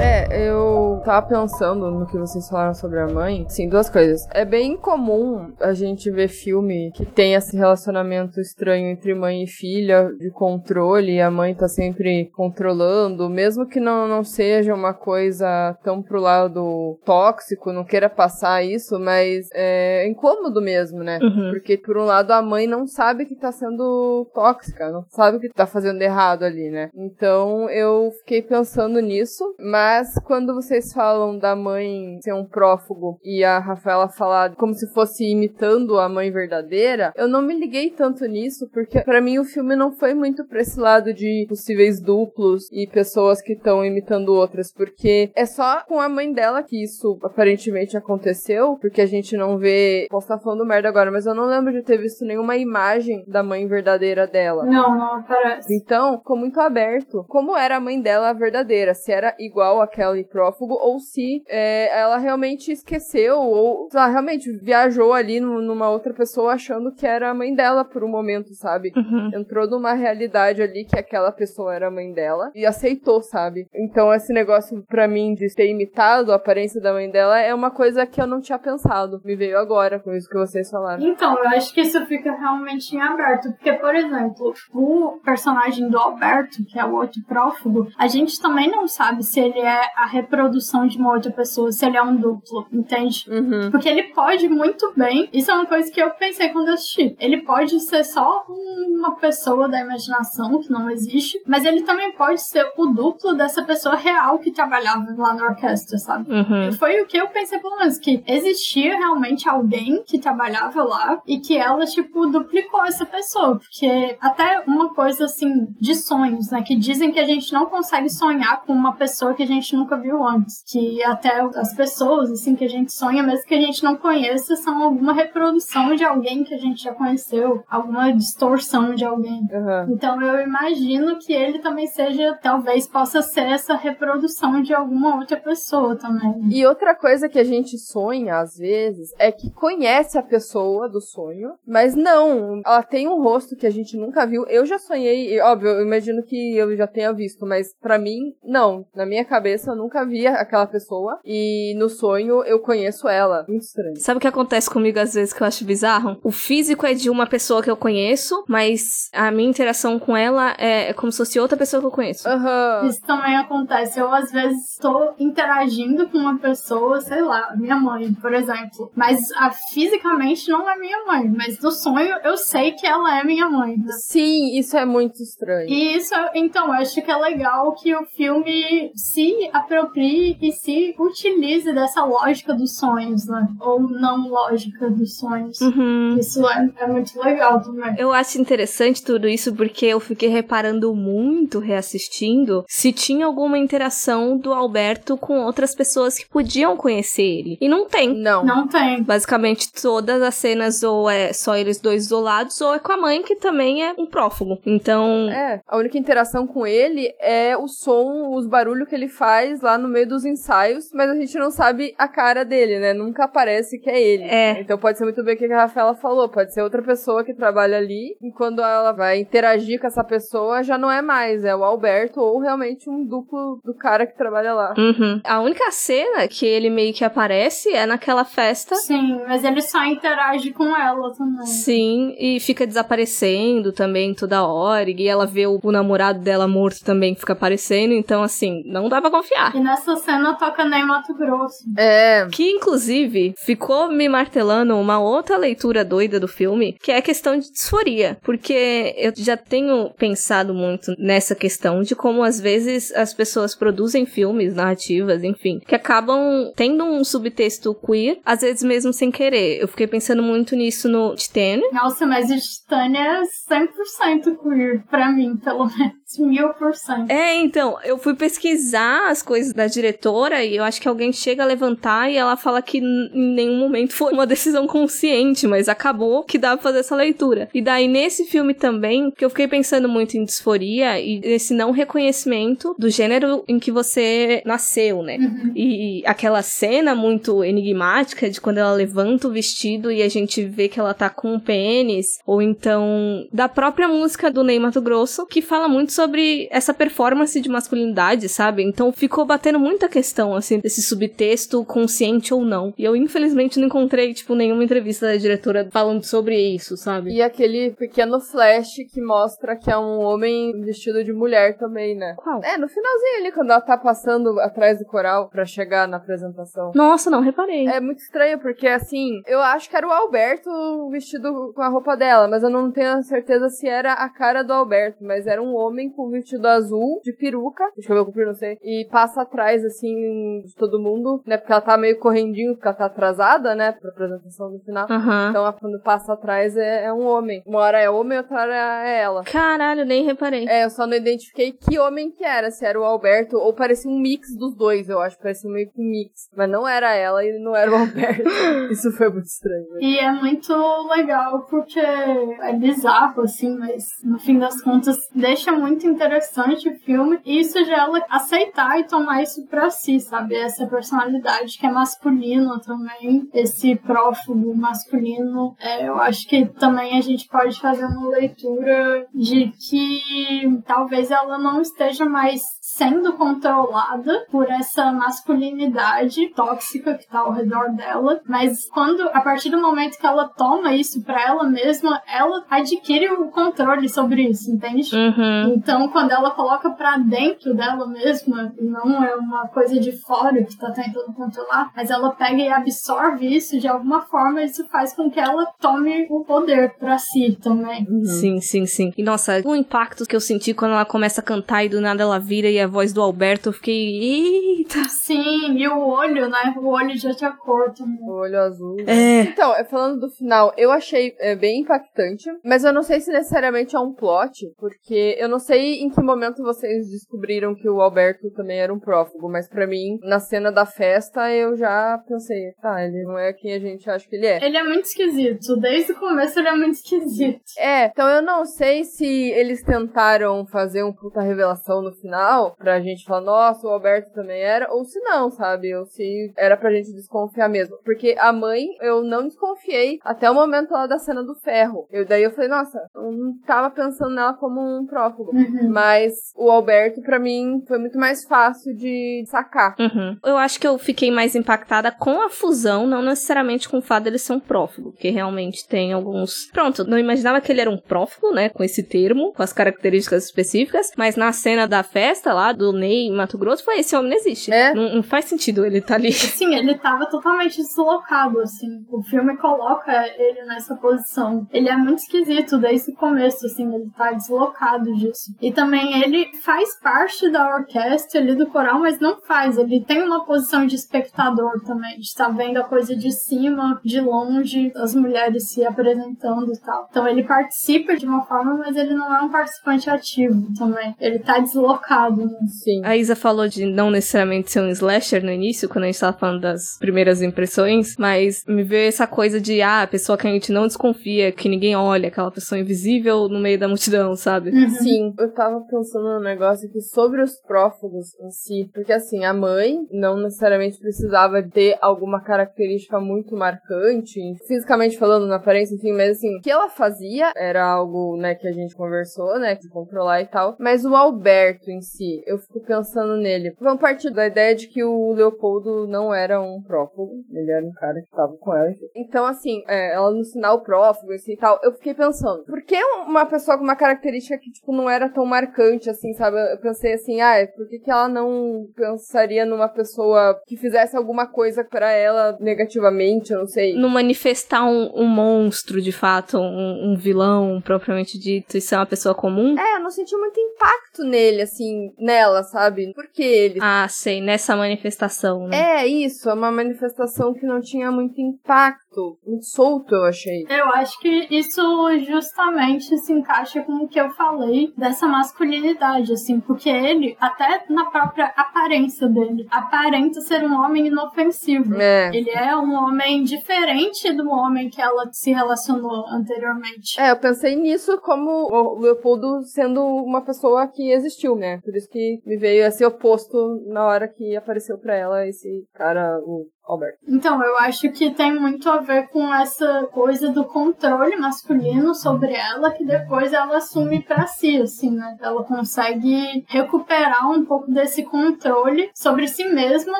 É, eu tava pensando no que vocês falaram sobre a mãe. Sim, duas coisas. É bem comum a gente ver filme que tem esse relacionamento estranho entre mãe e filha, de controle, e a mãe tá sempre controlando, mesmo que não, não seja uma coisa tão pro lado tóxico, não queira passar isso, mas é incômodo mesmo, né? Uhum. Porque, por um lado, a mãe não sabe que tá sendo tóxica, não sabe que tá fazendo errado ali, né? Então, eu fiquei pensando nisso, mas quando vocês falam da mãe ser um prófugo e a Rafaela falar como se fosse imitando a mãe verdadeira, eu não me liguei tanto nisso, porque pra mim o filme não foi muito pra esse lado de possíveis duplos e pessoas que estão imitando outras, porque é só com a mãe dela que isso aparentemente aconteceu, porque a gente não vê. Posso estar falando merda agora, mas eu não lembro de ter visto nenhuma imagem da mãe verdadeira dela. Não, não aparece. Então, ficou muito aberto. Como era a mãe dela verdadeira? Se era igual aquele prófugo ou se é, ela realmente esqueceu ou, sei lá, realmente viajou ali no- numa outra pessoa achando que era a mãe dela por um momento, sabe? Uhum. Entrou numa realidade ali que aquela pessoa era a mãe dela e aceitou, sabe? Então esse negócio pra mim de ter imitado a aparência da mãe dela é uma coisa que eu não tinha pensado. Me veio agora com isso que vocês falaram. Então, eu acho que isso fica realmente em aberto. Porque, por exemplo, o personagem do Alberto, que é o outro prófugo, a gente também não sabe se ele é a reprodução de uma outra pessoa, se ele é um duplo, entende? Uhum. Porque ele pode muito bem. Isso é uma coisa que eu pensei quando eu assisti. Ele pode ser só uma pessoa da imaginação que não existe, mas ele também pode ser o duplo dessa pessoa real que trabalhava lá na orquestra, sabe? Uhum. Foi o que eu pensei, pelo menos, que existia realmente alguém que trabalhava lá e que ela, tipo, duplicou essa pessoa. Porque até uma coisa assim de sonhos, né? Que dizem que a gente não consegue sonhar com uma pessoa que a gente nunca viu antes. Que até as pessoas, assim, que a gente sonha, mesmo que a gente não conheça, são alguma reprodução de alguém que a gente já conheceu, alguma distorção de alguém. Uhum. Então eu imagino que ele também seja, talvez possa ser essa reprodução de alguma outra pessoa também. E outra coisa que a gente sonha, às vezes, é que conhece a pessoa do sonho, mas não, ela tem um rosto que a gente nunca viu. Eu já sonhei, e, óbvio, eu imagino que eu já tenha visto, mas para mim, não. Na minha cabeça, eu nunca vi aquela pessoa, e no sonho eu conheço ela. Muito estranho. Sabe o que acontece comigo às vezes que eu acho bizarro? O físico é de uma pessoa que eu conheço, mas a minha interação com ela é como se fosse outra pessoa que eu conheço. Aham. Isso também acontece. Eu, às vezes, estou interagindo com uma pessoa, sei lá, minha mãe, por exemplo. Mas a, fisicamente não é minha mãe. Mas no sonho eu sei que ela é minha mãe. né? Sim, isso é muito estranho. E isso, então, eu acho que é legal que o filme se aproprie e se utilize dessa lógica dos sonhos, né? Ou não lógica dos sonhos. Uhum. Isso é, é muito legal também. Eu acho interessante tudo isso porque eu fiquei reparando muito reassistindo se tinha alguma interação do Alberto com outras pessoas que podiam conhecer ele. E não tem. Não. Não tem. Basicamente, todas as cenas ou é só eles dois isolados ou é com a mãe, que também é um prófugo. Então, É, a única interação com ele é o som, os barulhos que ele faz lá no meio dos ensaios, mas a gente não sabe a cara dele, né? Nunca aparece que é ele. É. Então pode ser muito bem o que a Rafaela falou, pode ser outra pessoa que trabalha ali, e quando ela vai interagir com essa pessoa, já não é mais, é o Alberto ou realmente um duplo do cara que trabalha lá. Uhum. A única cena que ele meio que aparece é naquela festa. Sim, mas ele só interage com ela também. Sim, e fica desaparecendo também toda hora. E ela vê o, o namorado dela morto também que fica aparecendo. Então, assim, não dá pra confiar. E nessa cena toca Ney Mato Grosso. É, Que, inclusive, ficou me martelando uma outra leitura doida do filme, que é a questão de disforia. Porque eu já tenho pensado muito nessa questão de como, às vezes, as pessoas produzem filmes, narrativas, enfim, que acabam tendo um subtexto queer, às vezes mesmo sem querer. Eu fiquei pensando muito nisso no Titane. Nossa, mas o Titânia é 100% queer, pra mim, pelo menos. Mil por cento. É, então, eu fui pesquisar as coisas da diretora e eu acho que alguém chega a levantar e ela fala que em nenhum momento foi uma decisão consciente, mas acabou que dá pra fazer essa leitura. E daí nesse filme também, que eu fiquei pensando muito em disforia e esse não reconhecimento do gênero em que você nasceu, né? E aquela cena muito enigmática de quando ela levanta o vestido e a gente vê que ela tá com um pênis, ou então da própria música do Ney Mato Grosso, que fala muito sobre essa performance de masculinidade, sabe? Então ficou batendo muita questão, assim, desse subtexto consciente ou não. E eu, infelizmente, não encontrei, tipo, nenhuma entrevista da diretora falando sobre isso, sabe? e aquele pequeno flash que mostra que é um homem vestido de mulher também, né? Qual? É, no finalzinho ali, quando ela tá passando atrás do coral pra chegar na apresentação. Nossa, não reparei. É muito estranho, porque assim, eu acho que era o Alberto vestido com a roupa dela, mas eu não tenho certeza se era a cara do Alberto, mas era um homem com vestido azul, de peruca, de cabelo comprido, não sei, e passa atrás, assim, de todo mundo, né, porque ela tá meio correndinho, porque ela tá atrasada, né, pra apresentação no final. Aham. Então, ela, quando passa atrás, é, é um homem. Uma hora é homem, outra hora é ela. Caralho, nem reparei. É, eu só não identifiquei que homem que era, se era o Alberto, ou parecia um mix dos dois, eu acho, parecia meio que um mix. Mas não era ela e não era o Alberto. Isso foi muito estranho. né? E é muito legal porque é bizarro, assim, mas no fim das contas deixa muito interessante o filme. E isso já ela aceitar e tomar isso pra si, sabe? Essa personalidade que é masculina também, esse prófugo masculino. É, eu acho que também a gente pode fazer uma leitura de que talvez ela não esteja mais sendo controlada por essa masculinidade tóxica que tá ao redor dela, mas quando a partir do momento que ela toma isso pra ela mesma, ela adquire o controle sobre isso, entende? Uhum. Então, quando ela coloca pra dentro dela mesma, não é uma coisa de fora que tá tentando controlar, mas ela pega e absorve isso de alguma forma, isso faz com que ela tome o poder pra si também. Sim, sim, sim. E nossa, o impacto que eu senti quando ela começa a cantar e do nada ela vira e a voz do Alberto, eu fiquei. nojenta. Sim, e o olho, né? O olho já tinha cor também. O olho azul. É. Então, é, falando do final, eu achei é, bem impactante, mas eu não sei se necessariamente é um plot, porque eu não sei em que momento vocês descobriram que o Alberto também era um prófugo, mas pra mim, na cena da festa, eu já pensei, tá, ele não é quem a gente acha que ele é. Ele é muito esquisito. Desde o começo ele é muito esquisito. É, então eu não sei se eles tentaram fazer um puta revelação no final, pra gente falar, nossa, o Alberto também era, ou se não, sabe? Ou se era pra gente desconfiar mesmo. Porque a mãe, eu não desconfiei até o momento lá da cena do ferro. Eu, daí eu falei, nossa, eu não tava pensando nela como um prófugo. Uhum. Mas o Alberto, pra mim, foi muito mais fácil de sacar. Uhum. Eu acho que eu fiquei mais impactada com a fusão, não necessariamente com o fato dele ser um prófugo, porque realmente tem alguns. Pronto, não imaginava que ele era um prófugo, né? Com esse termo, com as características específicas, mas na cena da festa lá do Ney em Mato Grosso, foi esse homem não existe. É. Não, não faz sentido ele tá ali. Sim, ele tava totalmente deslocado, assim. O filme coloca ele nessa posição. Ele é muito esquisito desde o começo, assim, ele tá deslocado disso. E também ele faz parte da orquestra ali do coral, mas não faz. Ele tem uma posição de espectador também, de estar vendo a coisa de cima, de longe, as mulheres se apresentando e tal. Então ele participa de uma forma, mas ele não é um participante ativo também. Ele tá deslocado? Sim. A Isa falou de não necessariamente ser um slasher no início, quando a gente tava falando das primeiras impressões, mas me veio essa coisa de, ah, a pessoa que a gente não desconfia, que ninguém olha, aquela pessoa invisível no meio da multidão, sabe? Uhum. Sim, eu tava pensando num negócio aqui sobre os prófugos em si. Porque assim, a mãe não necessariamente precisava ter alguma característica muito marcante, fisicamente falando, na aparência, enfim, mas assim, o que ela fazia era algo, né, que a gente conversou, né, de controlar e tal. Mas o Alberto em si, eu fico pensando nele. Vamos partir da ideia de que o Leopoldo não era um prófugo, ele era um cara que tava com ela. Então, assim, é, ela no sinal prófugo assim, e tal, eu fiquei pensando, por que uma pessoa com uma característica que, tipo, não era tão marcante, assim, sabe? Eu pensei assim, ah, por que, que ela não pensaria numa pessoa que fizesse alguma coisa pra ela negativamente, eu não sei. Não manifestar um, um monstro, de fato, um, um vilão propriamente dito, e ser uma pessoa comum. É, eu não senti muito impacto nele, assim, nela, sabe? Por que ele? Ah, sei, nessa manifestação, né? É isso, é uma manifestação que não tinha muito impacto, muito solto, eu achei. Eu acho que isso justamente se encaixa com o que eu falei dessa masculinidade, assim, porque ele, até na própria aparência dele, aparenta ser um homem inofensivo. É. Ele é um homem diferente do homem que ela se relacionou anteriormente. É, eu pensei nisso como o Leopoldo sendo uma pessoa que existiu, né? Por isso que me veio esse oposto na hora que apareceu pra ela esse cara, o Alberto. Então, eu acho que tem muito a ver com essa coisa do controle masculino sobre ela, que depois ela assume pra si, assim, né? Ela consegue recuperar um pouco desse controle sobre si mesma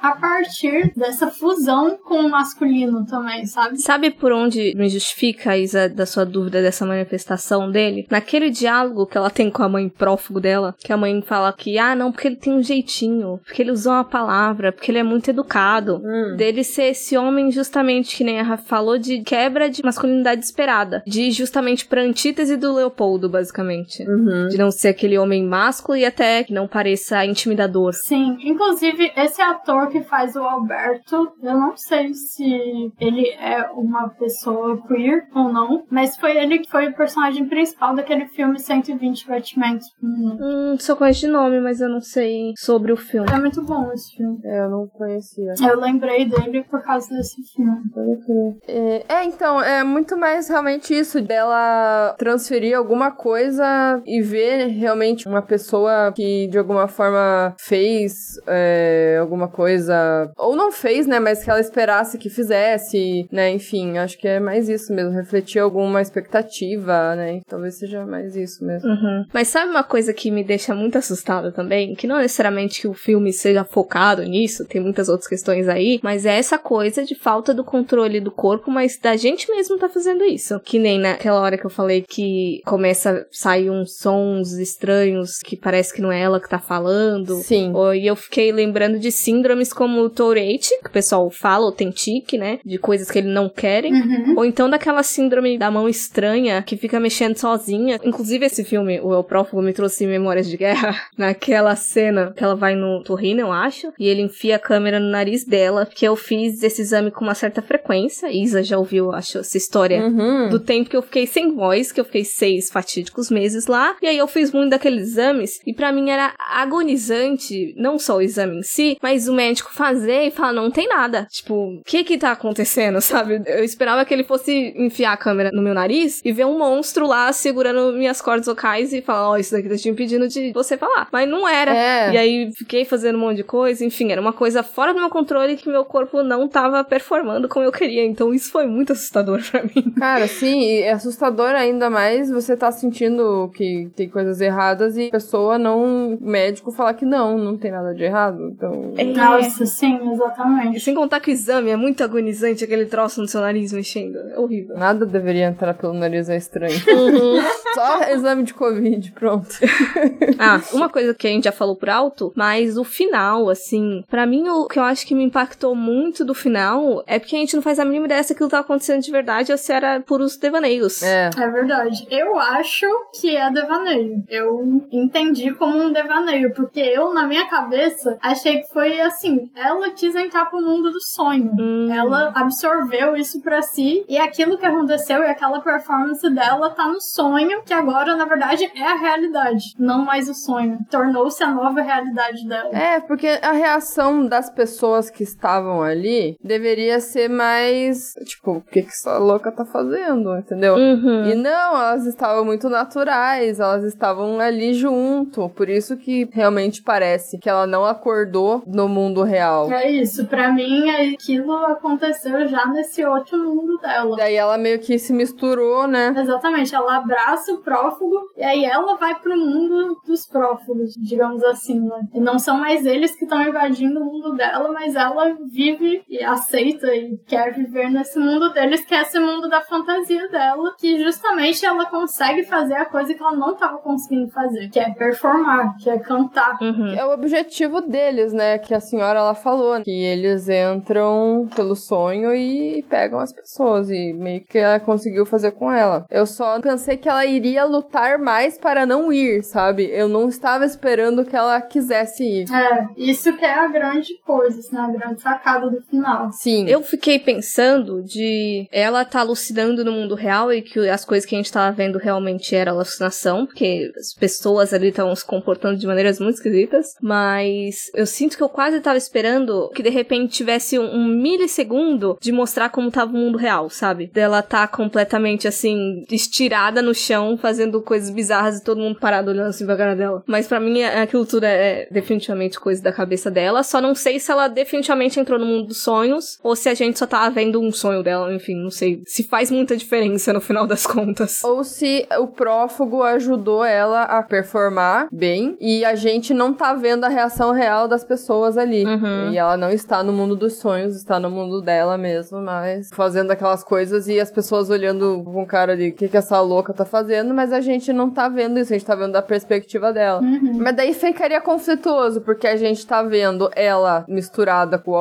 a partir dessa fusão com o masculino também, sabe? Sabe por onde me justifica, Isa, da sua dúvida dessa manifestação dele? Naquele diálogo que ela tem com a mãe prófugo dela, que a mãe fala que, ah, não, porque ele tem um jeitinho, porque ele usou uma palavra, porque ele é muito educado. Hum. Dele ser esse homem, justamente, que nem a Rafa falou, de quebra de masculinidade esperada. De justamente pra antítese do Leopoldo, basicamente. Uhum. De não ser aquele homem másculo e até que não pareça intimidador. Sim, inclusive esse ator que faz o Alberto, eu não sei se ele é uma pessoa queer ou não, mas foi ele que foi o personagem principal daquele filme 120 Batimentos por Minuto. Hum, só conheço de nome, mas eu não sei sobre o filme. É muito bom esse filme. É, eu não conhecia. Eu lembrei dele por causa desse filme. É, é, então, é muito mais realmente isso, dela transferir alguma coisa e ver realmente uma pessoa que de alguma forma fez é, alguma coisa, ou não fez, né, mas que ela esperasse que fizesse, né, enfim, acho que é mais isso mesmo, refletir alguma expectativa, né, talvez seja mais isso mesmo. Uhum. Mas sabe uma coisa que me deixa muito assustada também? Que não necessariamente que o filme seja focado nisso, tem muitas outras questões aí, Mas é essa coisa de falta do controle do corpo, mas da gente mesmo tá fazendo isso. Que nem naquela hora que eu falei que começa a sair uns sons estranhos que parece que não é ela que tá falando. Sim. E eu fiquei lembrando de síndromes como o Tourette, que o pessoal fala, ou tem tique, né? De coisas que ele não querem. Uhum. Ou então daquela síndrome da mão estranha que fica mexendo sozinha. Inclusive, esse filme, o El Prófugo, me trouxe memórias de guerra. Naquela cena que ela vai no torrino, eu acho, e ele enfia a câmera no nariz dela, porque eu fiz esse exame com uma certa frequência. Isa já ouviu, acho, essa história Uhum. do tempo que eu fiquei sem voz, que eu fiquei seis fatídicos meses lá. E aí eu fiz muito daqueles exames, e pra mim era agonizante, não só o exame em si, mas o médico fazer e falar, não tem nada. Tipo, o que que tá acontecendo, sabe? Eu esperava que ele fosse enfiar a câmera no meu nariz e ver um monstro lá segurando minhas cordas vocais e falar, ó, isso daqui tá te impedindo de você falar. Mas não era. É. E aí fiquei fazendo um monte de coisa, enfim, era uma coisa fora do meu controle que meu corpo não tava performando como eu queria. Então isso foi muito assustador pra mim. Cara, sim, e é assustador ainda mais você tá sentindo que tem coisas erradas e a pessoa não, médico falar que não, não tem nada de errado. Então. Nossa, sim, exatamente. E sem contar que o exame é muito agonizante, aquele troço no seu nariz mexendo. É horrível. Nada deveria entrar pelo nariz, é estranho. Só exame de Covid, pronto. Ah, uma coisa que a gente já falou por alto, mas o final, assim, pra mim o que eu acho que me impactou muito do final é porque a gente não faz a mínima ideia se aquilo tá acontecendo de verdade ou se era puros devaneios. É. É verdade. Eu acho que é devaneio. Eu entendi como um devaneio, porque eu, na minha cabeça, achei que foi assim: ela quis entrar pro mundo do sonho. Hum. Ela absorveu isso pra si e aquilo que aconteceu e aquela performance dela tá no sonho, que agora, na verdade, é a realidade, não mais o sonho. Tornou-se a nova realidade dela. É, porque a reação das pessoas que estavam ali deveria ser mais, tipo, o que que essa louca tá fazendo, entendeu? Uhum. E não, elas estavam muito naturais, elas estavam ali junto. Por isso que realmente parece que ela não acordou no mundo real. É isso, pra mim aquilo aconteceu já nesse outro mundo dela. Daí ela meio que se misturou, né? Exatamente, ela abraça o prófugo e aí ela vai pro mundo dos prófugos, digamos assim, né? E não são mais eles que estão invadindo o mundo dela, mas ela vive e aceita e quer viver nesse mundo deles, que é esse mundo da fantasia dela, que justamente ela consegue fazer a coisa que ela não estava conseguindo fazer, que é performar, que é cantar. Uhum. É o objetivo deles, né? Que a senhora ela falou, que eles entram pelo sonho e pegam as pessoas e meio que ela conseguiu fazer com ela. Eu só pensei que ela iria lutar mais para não ir, sabe? Eu não estava esperando que ela quisesse ir. É, isso que é a grande coisa, assim, a grande sacada do final. Sim. Eu fiquei pensando de ela tá alucinando no mundo real e que as coisas que a gente tava vendo realmente era alucinação, porque as pessoas ali estavam se comportando de maneiras muito esquisitas, mas eu sinto que eu quase tava esperando que de repente tivesse um, um milissegundo de mostrar como tava o mundo real, sabe? Dela tá completamente assim, estirada no chão, fazendo coisas bizarras e todo mundo parado olhando assim pra cara dela. Mas pra mim aquilo tudo é, é definitivamente coisa da cabeça dela, só não sei se ela definitivamente entrou no mundo dos sonhos ou se a gente só tava vendo um sonho dela, enfim, não sei se faz muita diferença no final das contas. Ou se o prófugo ajudou ela a performar bem e a gente não tá vendo a reação real das pessoas ali. Uhum. E ela não está no mundo dos sonhos, está no mundo dela mesmo, mas fazendo aquelas coisas e as pessoas olhando com cara de o que, que essa louca tá fazendo, mas a gente não tá vendo isso, a gente tá vendo da perspectiva dela. Mas daí ficaria conflituoso, porque a gente tá vendo ela misturada com o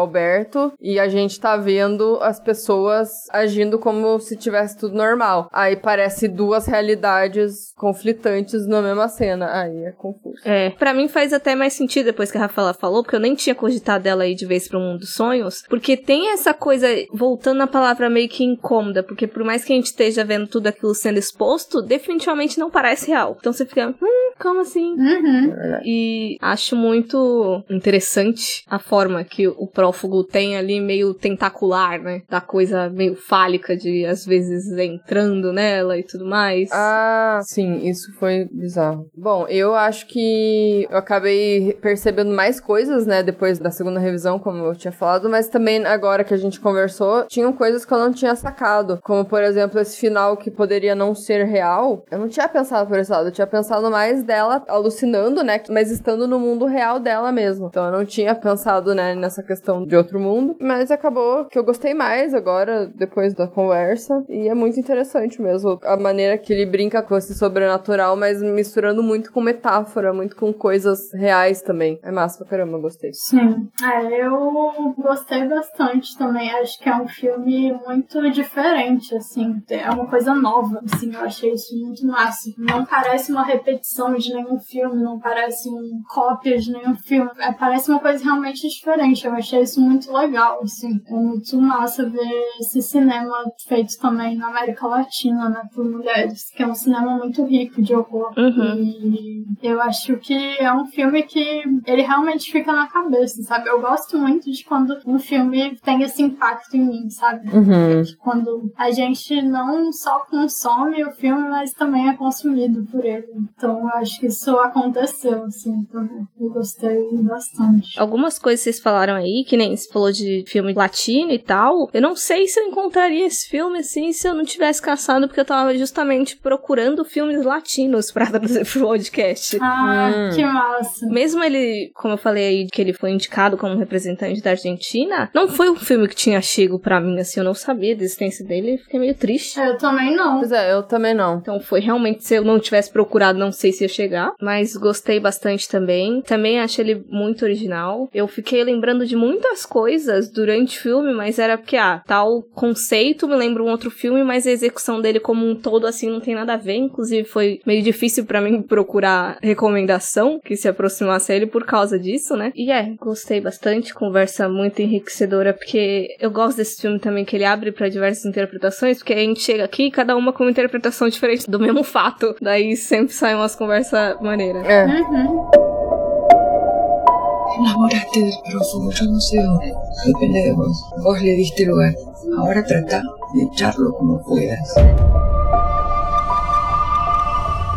E a gente tá vendo as pessoas agindo como se tivesse tudo normal. Aí parece duas realidades conflitantes na mesma cena. Aí é confuso. É, pra mim faz até mais sentido depois que a Rafaela falou, porque eu nem tinha cogitado dela aí de vez pro mundo dos sonhos, porque tem essa coisa, voltando na palavra meio que incômoda, porque por mais que a gente esteja vendo tudo aquilo sendo exposto, definitivamente não parece real. Então você fica, hum, como assim? Uhum. E acho muito interessante a forma que o prófugo tem ali, meio tentacular, né? Da coisa meio fálica de às vezes entrando nela e tudo mais. Ah, sim, isso foi bizarro. Bom, eu acho que eu acabei percebendo mais coisas, né, depois da segunda revisão, como eu tinha falado, mas também agora que a gente conversou, tinham coisas que eu não tinha sacado, como por exemplo esse final que poderia não ser real. Eu não tinha pensado por esse lado, eu tinha pensado mais dela alucinando, né, mas estando no mundo real dela mesmo. Então eu não tinha pensado, né, nessa questão de outro mundo. Mas acabou que eu gostei mais agora, depois da conversa. E é muito interessante mesmo. A maneira que ele brinca com esse sobrenatural, mas misturando muito com metáfora, muito com coisas reais também. É massa pra caramba, eu gostei. Sim. É, eu gostei bastante também. Acho que é um filme muito diferente, assim. É uma coisa nova, assim. Eu achei isso muito massa. Não parece uma repetição de nenhum filme, não parece um cópia de nenhum filme. É, parece uma coisa realmente diferente. Eu achei isso muito legal, assim. É muito massa ver esse cinema feito também na América Latina, né, por mulheres, que é um cinema muito rico de horror. Uhum. E eu acho que é um filme que ele realmente fica na cabeça, sabe? Eu gosto muito de quando um filme tem esse impacto em mim, sabe? Uhum. Quando a gente não só consome o filme, mas também é consumido por ele. Então eu acho que isso aconteceu, assim, também. Eu gostei bastante. Algumas coisas vocês falaram aí, que nem você falou de filme latino e tal. Eu não sei se eu encontraria esse filme assim se eu não tivesse caçado, porque eu tava justamente procurando filmes latinos pra trazer pro podcast. Ah, Hum. que massa. Mesmo ele, como eu falei aí, que ele foi indicado como representante da Argentina, não foi um filme que tinha chego pra mim, assim, eu não sabia da existência dele e fiquei meio triste. Eu também não. Pois é, eu também não. Então foi realmente, se eu não tivesse procurado, não sei se ia chegar, mas gostei bastante também. Também achei ele muito original. Eu fiquei lembrando de muitas coisas durante o filme, mas era porque, ah, tal conceito me lembra um outro filme, mas a execução dele como um todo, assim, não tem nada a ver. Inclusive, foi meio difícil pra mim procurar recomendação que se aproximasse a ele por causa disso, né? E é, gostei bastante, conversa muito enriquecedora, porque eu gosto desse filme também, que ele abre pra diversas interpretações, porque a gente chega aqui, cada uma com uma interpretação diferente do mesmo fato. Daí sempre saem umas conversas maneiras. É. Uhum. Enamoraste del prófugo, yo no sé dónde. Depende de vos. Vos le diste lugar. Ahora trata de echarlo como puedas.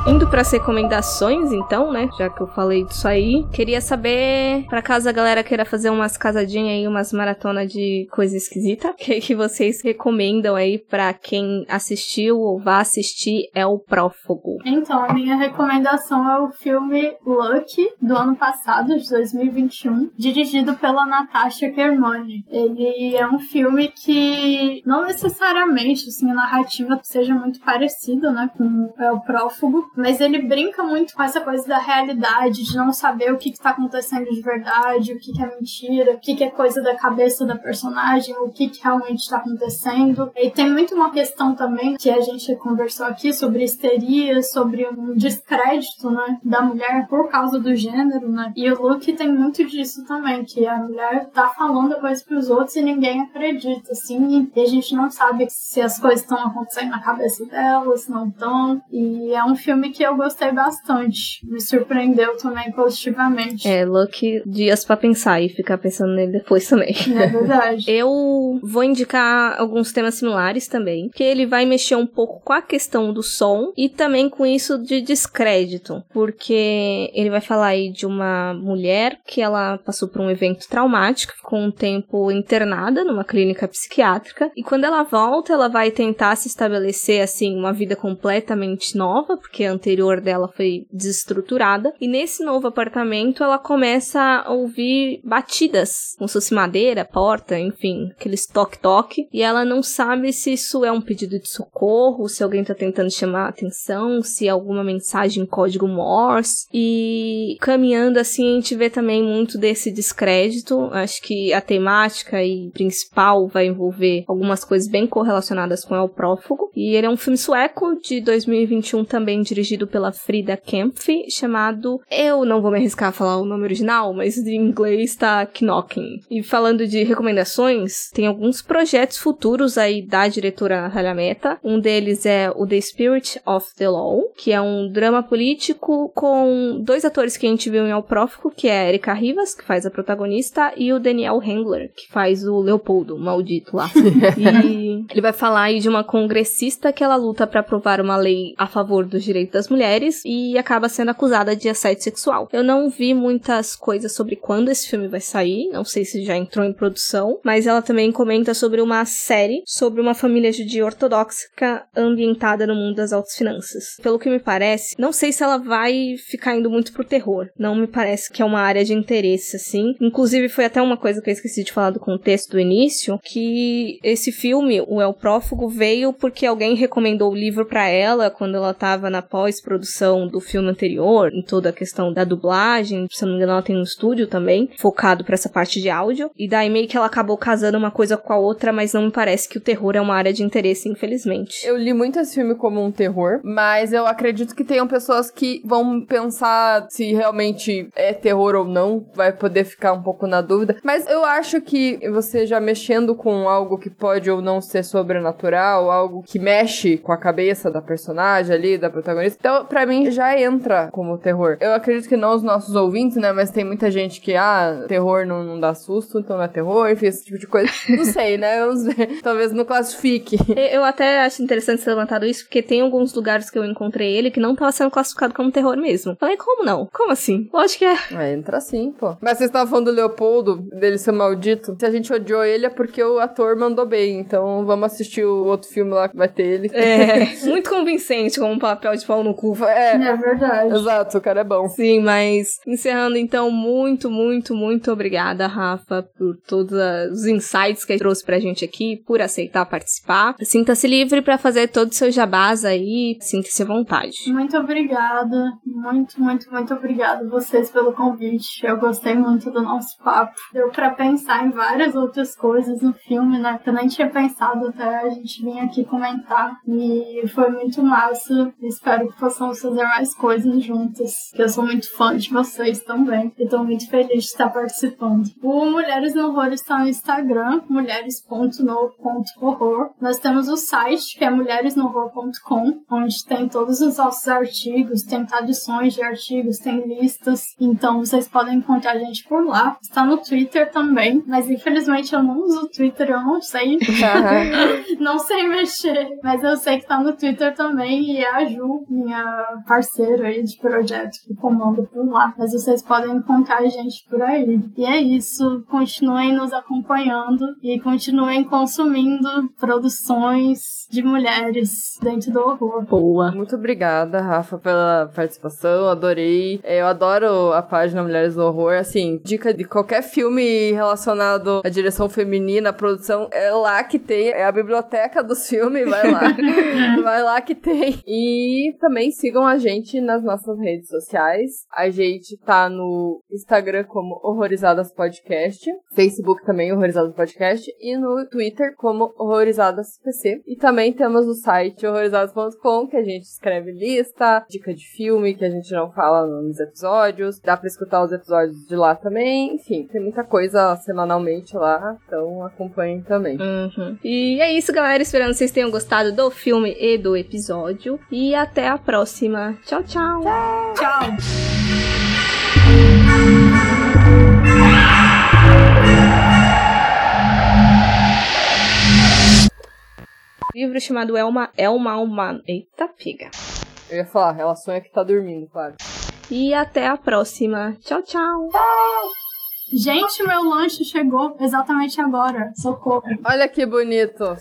Indo pras recomendações, então, né? Já que eu falei disso aí, queria saber, pra caso a galera queira fazer umas casadinhas aí, umas maratonas de coisa esquisita, o que, que vocês recomendam aí pra quem assistiu ou vá assistir é o Prófugo. Então, a minha recomendação é o filme Lucky, do ano passado, de 2021, dirigido pela Natasha Kermani. Ele é um filme que não necessariamente, assim, a narrativa seja muito parecida, né, com é, o Prófugo, mas ele brinca muito com essa coisa da realidade, de não saber o que está acontecendo de verdade, o que, que é mentira, o que, que é coisa da cabeça da personagem, o que, que realmente está acontecendo. E tem muito uma questão também que a gente conversou aqui sobre histeria, sobre um descrédito, né, da mulher por causa do gênero, né? E o Luke tem muito disso também, que a mulher tá falando coisas pros outros e ninguém acredita, assim, e a gente não sabe se as coisas estão acontecendo na cabeça dela, se não estão. E é um filme que eu gostei bastante. Me surpreendeu também positivamente. É, Lucky, dias pra pensar e ficar pensando nele depois também. É verdade. Eu vou indicar alguns temas similares também, que ele vai mexer um pouco com a questão do som e também com isso de descrédito, porque ele vai falar aí de uma mulher que ela passou por um evento traumático, ficou um tempo internada numa clínica psiquiátrica e quando ela volta, ela vai tentar se estabelecer assim uma vida completamente nova, porque anterior dela foi desestruturada, e nesse novo apartamento ela começa a ouvir batidas, como se fosse madeira, porta, enfim, aqueles toque-toque, e ela não sabe se isso é um pedido de socorro, se alguém tá tentando chamar a atenção, se é alguma mensagem em código Morse, e caminhando assim a gente vê também muito desse descrédito, acho que a temática e principal vai envolver algumas coisas bem correlacionadas com El Prófugo, e ele é um filme sueco de 2021 também dirigido pela Frida Kempf, chamado, eu não vou me arriscar a falar o nome original, mas em inglês tá Knocking. E falando de recomendações, tem alguns projetos futuros aí da diretora Natália Meta. Um deles é o The Spirit of the Law, que é um drama político com dois atores que a gente viu em El Prófico, que é a Erika Rivas, que faz a protagonista, e o Daniel Handler, que faz o Leopoldo, maldito lá. e ele vai falar aí de uma congressista que ela luta para aprovar uma lei a favor dos direitos das mulheres e acaba sendo acusada de assédio sexual. Eu não vi muitas coisas sobre quando esse filme vai sair, não sei se já entrou em produção, mas ela também comenta sobre uma série sobre uma família judia ortodoxa ambientada no mundo das altas finanças. Pelo que me parece, não sei se ela vai ficar indo muito pro terror. Não me parece que é uma área de interesse, assim. Inclusive, foi até uma coisa que eu esqueci de falar do contexto do início, que esse filme, o El Prófugo, veio porque alguém recomendou o livro para ela quando ela tava na pós-produção do filme anterior, em toda a questão da dublagem. Se não me engano, ela tem um estúdio também, focado para essa parte de áudio. E daí meio que ela acabou casando uma coisa com a outra, mas não me parece que o terror é uma área de interesse, infelizmente. Eu li muito esse filme como um terror, mas eu acredito que tenham pessoas que vão pensar se realmente é terror ou não, vai poder ficar um pouco na dúvida. Mas eu acho que você já mexendo com algo que pode ou não ser sobrenatural, algo que mexe com a cabeça da personagem ali, da protagonista, então pra mim já entra como terror. Eu acredito que não os nossos ouvintes, né, mas tem muita gente que, ah, terror não, não dá susto, então não é terror, enfim, esse tipo de coisa. Não sei, né, vamos ver. Talvez não classifique. Eu até acho interessante ser levantado isso, porque tem alguns lugares que eu encontrei ele que não tava sendo classificado como terror mesmo. Falei, como não? Como assim? Lógico que é. É, entra sim, pô. Mas vocês estavam falando do Leopoldo, dele ser maldito. Se a gente odiou ele é porque o ator mandou bem. Então vamos assistir o outro filme lá que vai ter ele. É, muito convincente como um papel de pau no cu. É, É verdade. exato, o cara é bom. Sim, mas encerrando então, muito, muito, muito obrigada, Rafa, por todos os insights que trouxe pra gente aqui, por aceitar participar. Sinta-se livre pra fazer todos os seus jabás aí, sinta-se à vontade. Muito obrigada, muito, muito, muito obrigada vocês pelo convite. Eu gostei muito do nosso papo. Deu pra pensar em várias outras coisas no filme, né? Que eu nem tinha pensado até a gente vir aqui comentar. E foi muito massa. Espero que possamos fazer mais coisas juntas. Eu sou muito fã de vocês também. E tô muito feliz de estar participando. O Mulheres no Horror está no Instagram, mulheres.no.horror. Nós temos o site, que é mulheresnohorror.com, onde tem todos os nossos artigos, tem traduções de artigos, tem listas. Então vocês podem encontrar a gente por lá. Está no Twitter também, mas infelizmente eu não uso o Twitter, eu não sei. não sei mexer, mas eu sei que tá no Twitter também e é a Ju, minha parceira aí de projeto, que comanda por lá. Mas vocês podem encontrar a gente por aí. E é isso. Continuem nos acompanhando e continuem consumindo produções de mulheres dentro do horror. Boa. Muito obrigada, Rafa, pela participação. Adorei. Eu adoro a página Mulheres do Horror. Assim, dica de qualquer filme relacionado à direção feminina, à produção, é lá que tem. É a biblioteca dos filmes, vai lá. vai lá que tem. E também sigam a gente nas nossas redes sociais. A gente tá no Instagram como Horrorizadas Podcast, Facebook também Horrorizadas Podcast e no Twitter como Horrorizadas PC. E também temos o site horrorizadas.com que a gente escreve lista, dica de filme que a gente não fala nos episódios. Dá pra escutar os episódios de lá também. Enfim, tem muita coisa semanalmente lá, então acompanhem também. Uhum. E é isso, galera. Esperando que vocês tenham gostado do filme e do episódio. E até a próxima. Tchau, tchau. Tchau! Livro chamado Elma Elma Alma. Eita, pega. Eu ia falar, ela sonha que tá dormindo, claro. E até a próxima. Tchau, tchau. Gente, meu lanche chegou exatamente agora. Socorro. Olha que bonito.